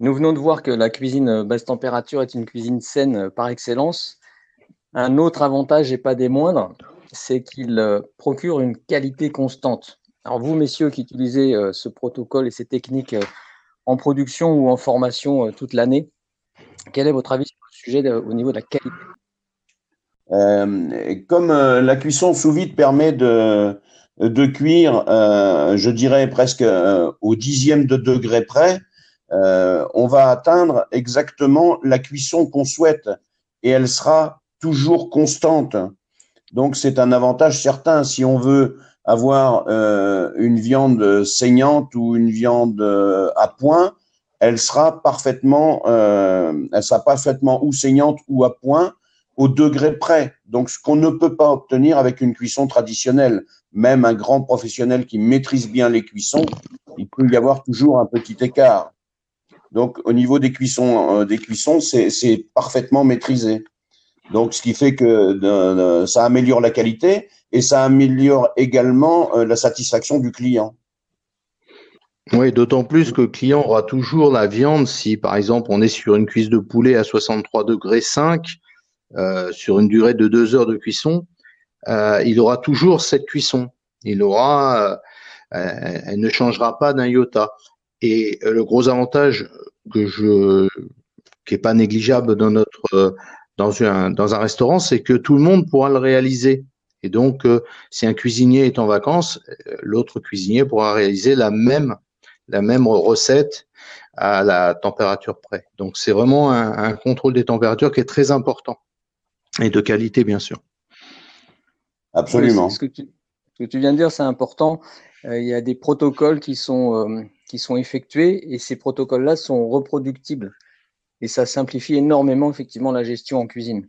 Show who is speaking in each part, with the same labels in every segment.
Speaker 1: Nous venons de voir que la cuisine basse température est une cuisine saine par excellence. Un autre avantage, et pas des moindres, c'est qu'il euh, procure une qualité constante. Alors vous, messieurs, qui utilisez euh, ce protocole et ces techniques euh, en production ou en formation toute l'année, quel est votre avis sur le sujet au niveau de la qualité?
Speaker 2: Comme la cuisson sous vide permet de, de cuire, je dirais presque au dixième de degré près, on va atteindre exactement la cuisson qu'on souhaite et elle sera toujours constante. Donc c'est un avantage certain si on veut avoir euh, une viande saignante ou une viande euh, à point, elle sera parfaitement, euh, elle sera parfaitement ou saignante ou à point au degré près. Donc ce qu'on ne peut pas obtenir avec une cuisson traditionnelle. Même un grand professionnel qui maîtrise bien les cuissons, il peut y avoir toujours un petit écart. Donc au niveau des cuissons, des cuissons, c'est parfaitement maîtrisé. Donc, ce qui fait que ça améliore la qualité et ça améliore également euh, la satisfaction du client.
Speaker 3: Oui, d'autant plus que le client aura toujours la viande si, par exemple, on est sur une cuisse de poulet à 63 degrés 5 euh, sur une durée de deux heures de cuisson, euh, il aura toujours cette cuisson. Il aura, elle ne changera pas d'un iota. Et le gros avantage que je, qui est pas négligeable dans notre dans un, dans un restaurant, c'est que tout le monde pourra le réaliser. Et donc, euh, si un cuisinier est en vacances, euh, l'autre cuisinier pourra réaliser la même, la même recette à la température près. Donc, c'est vraiment un, contrôle des températures qui est très important et de qualité, bien sûr.
Speaker 2: Absolument.
Speaker 1: ce, que tu, ce, que tu, viens de dire, c'est important. Euh, il y a des protocoles qui sont, qui sont effectués et ces protocoles-là sont reproductibles. Et ça simplifie énormément effectivement la gestion en cuisine.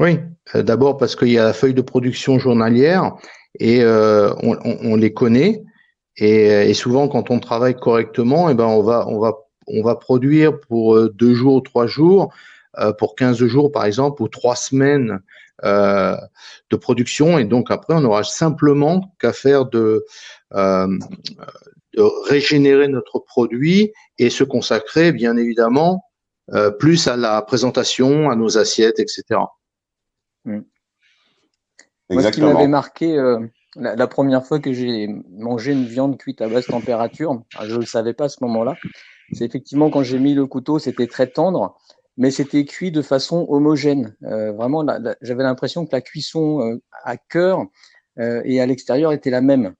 Speaker 3: Oui, euh, d'abord parce qu'il y a la feuille de production journalière et euh, on, les connaît. Et, souvent quand on travaille correctement, eh ben on va on va produire pour euh, deux jours, trois jours, pour 15 jours par exemple ou trois semaines de production. Et donc après on aura simplement qu'à faire de, de régénérer notre produit et se consacrer bien évidemment euh, plus à la présentation, à nos assiettes, etc.
Speaker 1: Moi, ce qui m'avait marqué euh, la, première fois que j'ai mangé une viande cuite à basse température, ah, je ne le savais pas à ce moment-là, c'est effectivement quand j'ai mis le couteau, c'était très tendre, mais c'était cuit de façon homogène. Euh, vraiment, j'avais l'impression que la cuisson à cœur et à l'extérieur était la même.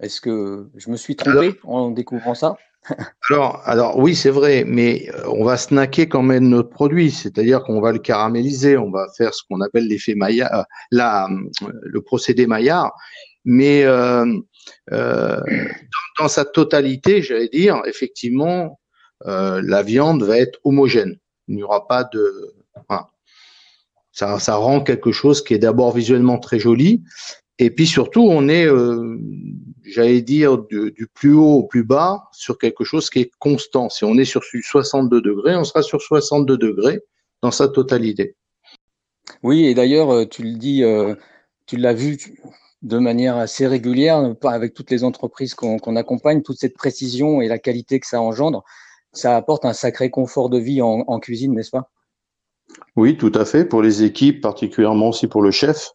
Speaker 1: Est-ce que je me suis trompé en découvrant ça?
Speaker 3: alors, alors oui, c'est vrai, mais euh, on va snacker quand même notre produit, c'est-à-dire qu'on va le caraméliser, on va faire ce qu'on appelle l'effet Maillard, euh, la, le procédé Maillard, mais euh, euh, dans, sa totalité, j'allais dire, effectivement, euh, la viande va être homogène. Il n'y aura pas de, ça, ça rend quelque chose qui est d'abord visuellement très joli, et puis surtout, on est, euh, j'allais dire, du, plus haut au plus bas sur quelque chose qui est constant. Si on est sur 62 degrés, on sera sur 62 degrés dans sa totalité.
Speaker 1: Oui, et d'ailleurs, euh, tu le dis, euh, tu l'as vu de manière assez régulière, avec toutes les entreprises qu'on accompagne, toute cette précision et la qualité que ça engendre, ça apporte un sacré confort de vie en, cuisine, n'est-ce pas?
Speaker 3: Oui, tout à fait. Pour les équipes, particulièrement aussi pour le chef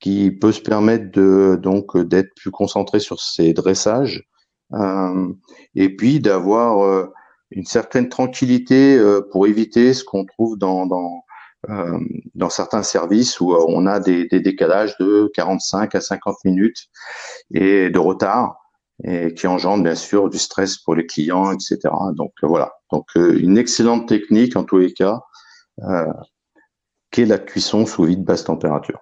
Speaker 3: qui peut se permettre de donc d'être plus concentré sur ses dressages euh, et puis d'avoir euh, une certaine tranquillité euh, pour éviter ce qu'on trouve dans dans, certains services où on a des, décalages de 45 à 50 minutes et de retard et qui engendre bien sûr du stress pour les clients, etc. Donc voilà, donc une excellente technique en tous les cas, qui est la cuisson sous vide basse température.